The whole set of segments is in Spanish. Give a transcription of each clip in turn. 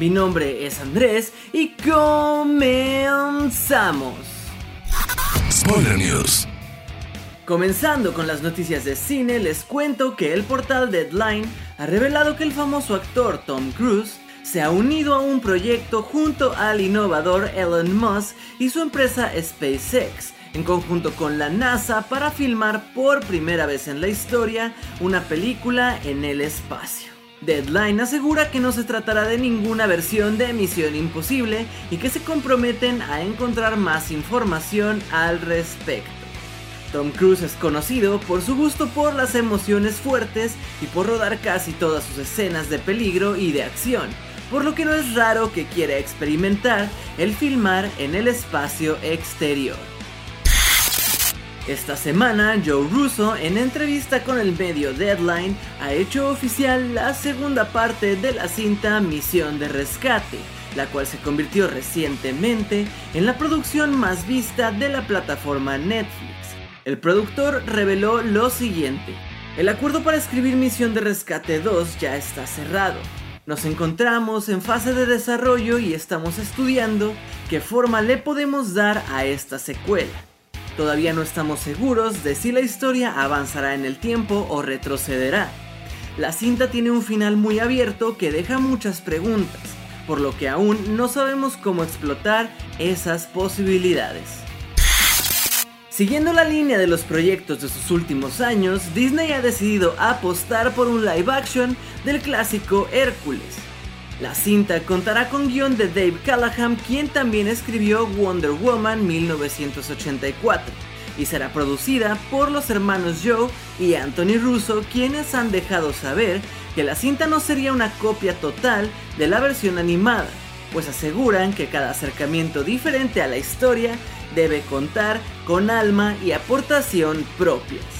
Mi nombre es Andrés y comenzamos. Spoiler News. Comenzando con las noticias de cine, les cuento que el portal Deadline ha revelado que el famoso actor Tom Cruise se ha unido a un proyecto junto al innovador Elon Musk y su empresa SpaceX, en conjunto con la NASA para filmar por primera vez en la historia una película en el espacio. Deadline asegura que no se tratará de ninguna versión de Misión Imposible y que se comprometen a encontrar más información al respecto. Tom Cruise es conocido por su gusto por las emociones fuertes y por rodar casi todas sus escenas de peligro y de acción, por lo que no es raro que quiera experimentar el filmar en el espacio exterior. Esta semana, Joe Russo, en entrevista con el medio Deadline, ha hecho oficial la segunda parte de la cinta Misión de Rescate, la cual se convirtió recientemente en la producción más vista de la plataforma Netflix. El productor reveló lo siguiente. El acuerdo para escribir Misión de Rescate 2 ya está cerrado. Nos encontramos en fase de desarrollo y estamos estudiando qué forma le podemos dar a esta secuela. Todavía no estamos seguros de si la historia avanzará en el tiempo o retrocederá. La cinta tiene un final muy abierto que deja muchas preguntas, por lo que aún no sabemos cómo explotar esas posibilidades. Siguiendo la línea de los proyectos de sus últimos años, Disney ha decidido apostar por un live action del clásico Hércules. La cinta contará con guion de Dave Callahan, quien también escribió Wonder Woman 1984, y será producida por los hermanos Joe y Anthony Russo, quienes han dejado saber que la cinta no sería una copia total de la versión animada, pues aseguran que cada acercamiento diferente a la historia debe contar con alma y aportación propias.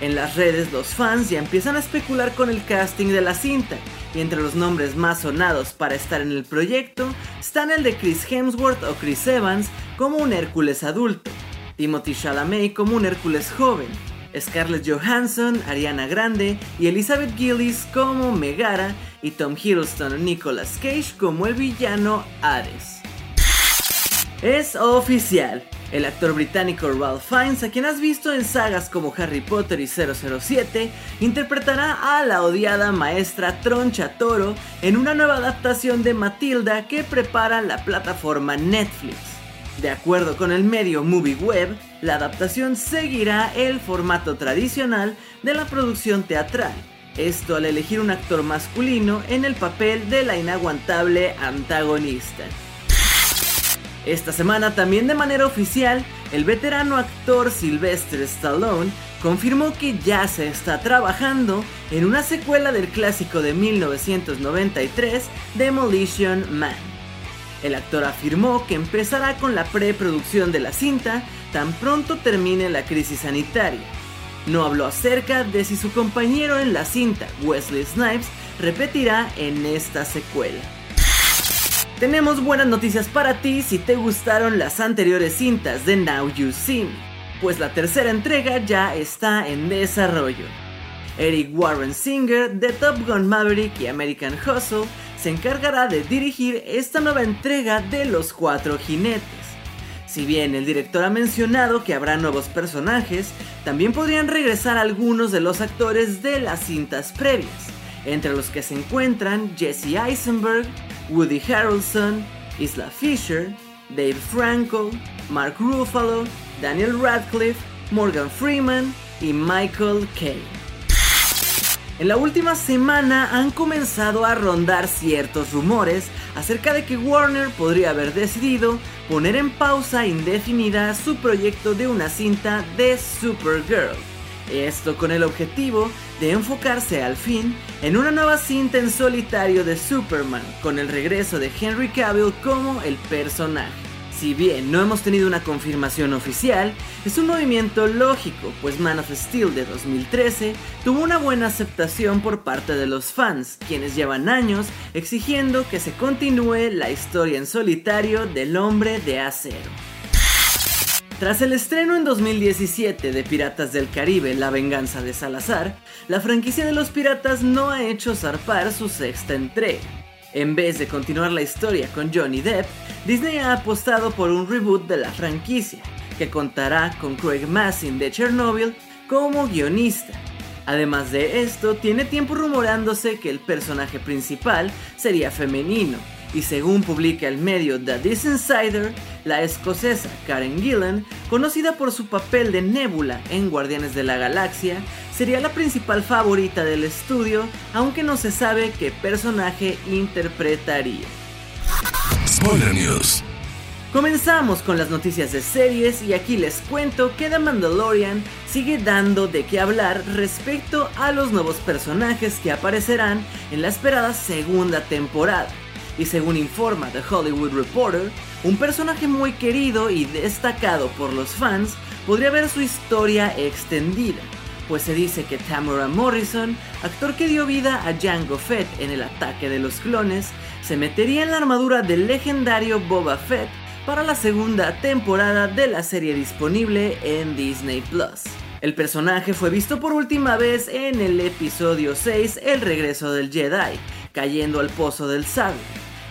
En las redes los fans ya empiezan a especular con el casting de la cinta, y entre los nombres más sonados para estar en el proyecto están el de Chris Hemsworth o Chris Evans como un Hércules adulto, Timothy Chalamet como un Hércules joven, Scarlett Johansson, Ariana Grande y Elizabeth Gillies como Megara y Tom Hiddleston o Nicolas Cage como el villano Hades. Es oficial, el actor británico Ralph Fiennes, a quien has visto en sagas como Harry Potter y 007, interpretará a la odiada maestra Troncha Toro en una nueva adaptación de Matilda que prepara la plataforma Netflix. De acuerdo con el medio Movie Web, la adaptación seguirá el formato tradicional de la producción teatral, esto al elegir un actor masculino en el papel de la inaguantable antagonista. Esta semana también de manera oficial, el veterano actor Sylvester Stallone confirmó que ya se está trabajando en una secuela del clásico de 1993, Demolition Man. El actor afirmó que empezará con la preproducción de la cinta tan pronto termine la crisis sanitaria. No habló acerca de si su compañero en la cinta, Wesley Snipes, repetirá en esta secuela. Tenemos buenas noticias para ti si te gustaron las anteriores cintas de Now You See Me, pues la tercera entrega ya está en desarrollo. Eric Warren Singer de Top Gun Maverick y American Hustle se encargará de dirigir esta nueva entrega de Los Cuatro Jinetes. Si bien el director ha mencionado que habrá nuevos personajes, también podrían regresar algunos de los actores de las cintas previas, entre los que se encuentran Jesse Eisenberg, Woody Harrelson, Isla Fisher, Dave Franco, Mark Ruffalo, Daniel Radcliffe, Morgan Freeman y Michael Caine. En la última semana han comenzado a rondar ciertos rumores acerca de que Warner podría haber decidido poner en pausa indefinida su proyecto de una cinta de Supergirl, Esto con el objetivo de enfocarse al fin en una nueva cinta en solitario de Superman, con el regreso de Henry Cavill como el personaje. Si bien no hemos tenido una confirmación oficial, es un movimiento lógico, pues Man of Steel de 2013 tuvo una buena aceptación por parte de los fans, quienes llevan años exigiendo que se continúe la historia en solitario del hombre de acero. Tras el estreno en 2017 de Piratas del Caribe, La venganza de Salazar, la franquicia de los piratas no ha hecho zarpar su sexta entrega. En vez de continuar la historia con Johnny Depp, Disney ha apostado por un reboot de la franquicia, que contará con Craig Massin de Chernobyl como guionista. Además de esto, tiene tiempo rumorándose que el personaje principal sería femenino, y según publica el medio The This Insider, la escocesa Karen Gillan, conocida por su papel de Nebula en Guardianes de la Galaxia, sería la principal favorita del estudio, aunque no se sabe qué personaje interpretaría. Spoiler News. Comenzamos con las noticias de series y aquí les cuento que The Mandalorian sigue dando de qué hablar respecto a los nuevos personajes que aparecerán en la esperada segunda temporada. Y según informa The Hollywood Reporter, un personaje muy querido y destacado por los fans podría ver su historia extendida pues se dice que Tamara Morrison, actor que dio vida a Jango Fett en el ataque de los clones, se metería en la armadura del legendario Boba Fett para la segunda temporada de la serie disponible en Disney Plus. El personaje fue visto por última vez en el episodio 6, El regreso del Jedi, cayendo al pozo del sable,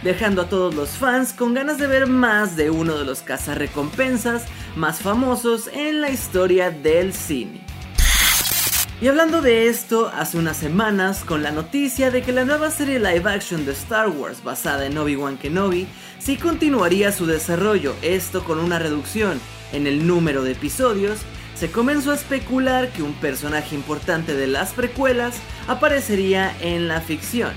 dejando a todos los fans con ganas de ver más de uno de los cazarrecompensas más famosos en la historia del cine. Y hablando de esto, hace unas semanas, con la noticia de que la nueva serie live action de Star Wars basada en Obi-Wan Kenobi sí continuaría su desarrollo, esto con una reducción en el número de episodios, se comenzó a especular que un personaje importante de las precuelas aparecería en la ficción.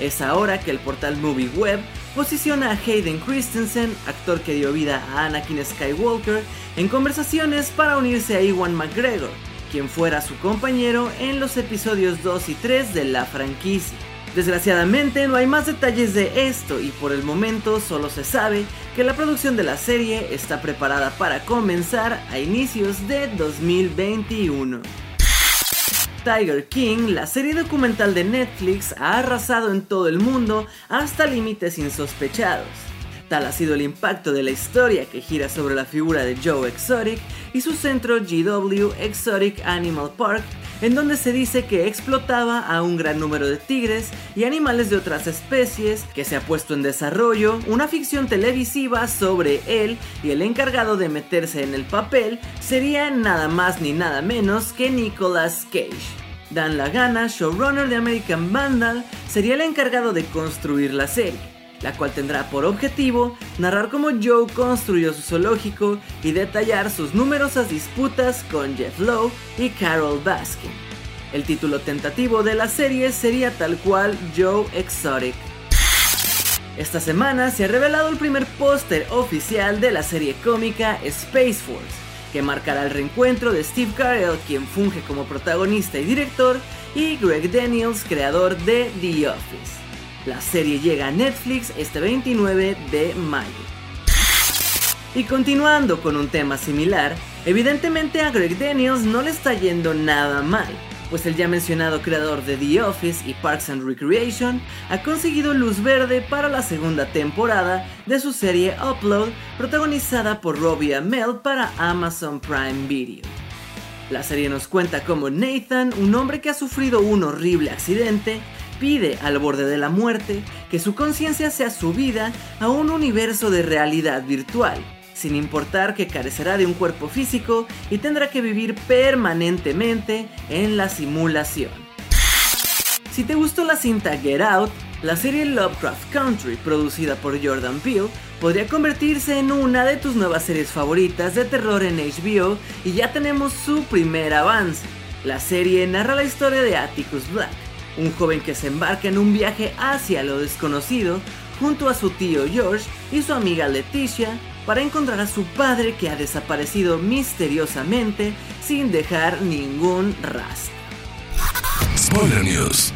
Es ahora que el portal Movie Web posiciona a Hayden Christensen, actor que dio vida a Anakin Skywalker, en conversaciones para unirse a Iwan McGregor, quien fuera su compañero en los episodios 2 y 3 de la franquicia. Desgraciadamente no hay más detalles de esto y por el momento solo se sabe que la producción de la serie está preparada para comenzar a inicios de 2021. Tiger King, la serie documental de Netflix, ha arrasado en todo el mundo hasta límites insospechados. Tal ha sido el impacto de la historia que gira sobre la figura de Joe Exotic y su centro GW Exotic Animal Park, en donde se dice que explotaba a un gran número de tigres y animales de otras especies, que se ha puesto en desarrollo una ficción televisiva sobre él y el encargado de meterse en el papel sería nada más ni nada menos que Nicolas Cage. Dan Lagana, showrunner de American Vandal, sería el encargado de construir la serie la cual tendrá por objetivo narrar cómo Joe construyó su zoológico y detallar sus numerosas disputas con Jeff Lowe y Carol Baskin. El título tentativo de la serie sería tal cual Joe Exotic. Esta semana se ha revelado el primer póster oficial de la serie cómica Space Force, que marcará el reencuentro de Steve Carell, quien funge como protagonista y director, y Greg Daniels, creador de The Office. La serie llega a Netflix este 29 de mayo. Y continuando con un tema similar, evidentemente a Greg Daniels no le está yendo nada mal, pues el ya mencionado creador de The Office y Parks and Recreation ha conseguido luz verde para la segunda temporada de su serie Upload, protagonizada por Robbie Amell para Amazon Prime Video. La serie nos cuenta cómo Nathan, un hombre que ha sufrido un horrible accidente, pide al borde de la muerte que su conciencia sea subida a un universo de realidad virtual, sin importar que carecerá de un cuerpo físico y tendrá que vivir permanentemente en la simulación. Si te gustó la cinta Get Out, la serie Lovecraft Country, producida por Jordan Peele, podría convertirse en una de tus nuevas series favoritas de terror en HBO y ya tenemos su primer avance. La serie narra la historia de Atticus Black, un joven que se embarca en un viaje hacia lo desconocido junto a su tío George y su amiga Leticia, para encontrar a su padre que ha desaparecido misteriosamente sin dejar ningún rastro. Spoiler News.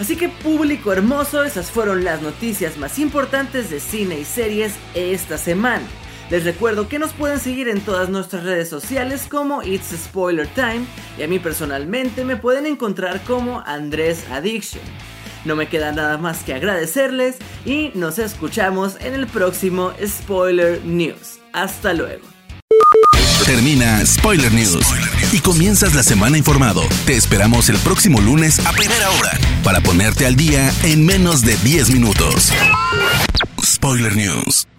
Así que público hermoso, esas fueron las noticias más importantes de cine y series esta semana. Les recuerdo que nos pueden seguir en todas nuestras redes sociales como It's Spoiler Time y a mí personalmente me pueden encontrar como Andrés Addiction. No me queda nada más que agradecerles y nos escuchamos en el próximo Spoiler News. Hasta luego. Termina Spoiler News y comienzas la semana informado. Te esperamos el próximo lunes a primera hora para ponerte al día en menos de 10 minutos. Spoiler News.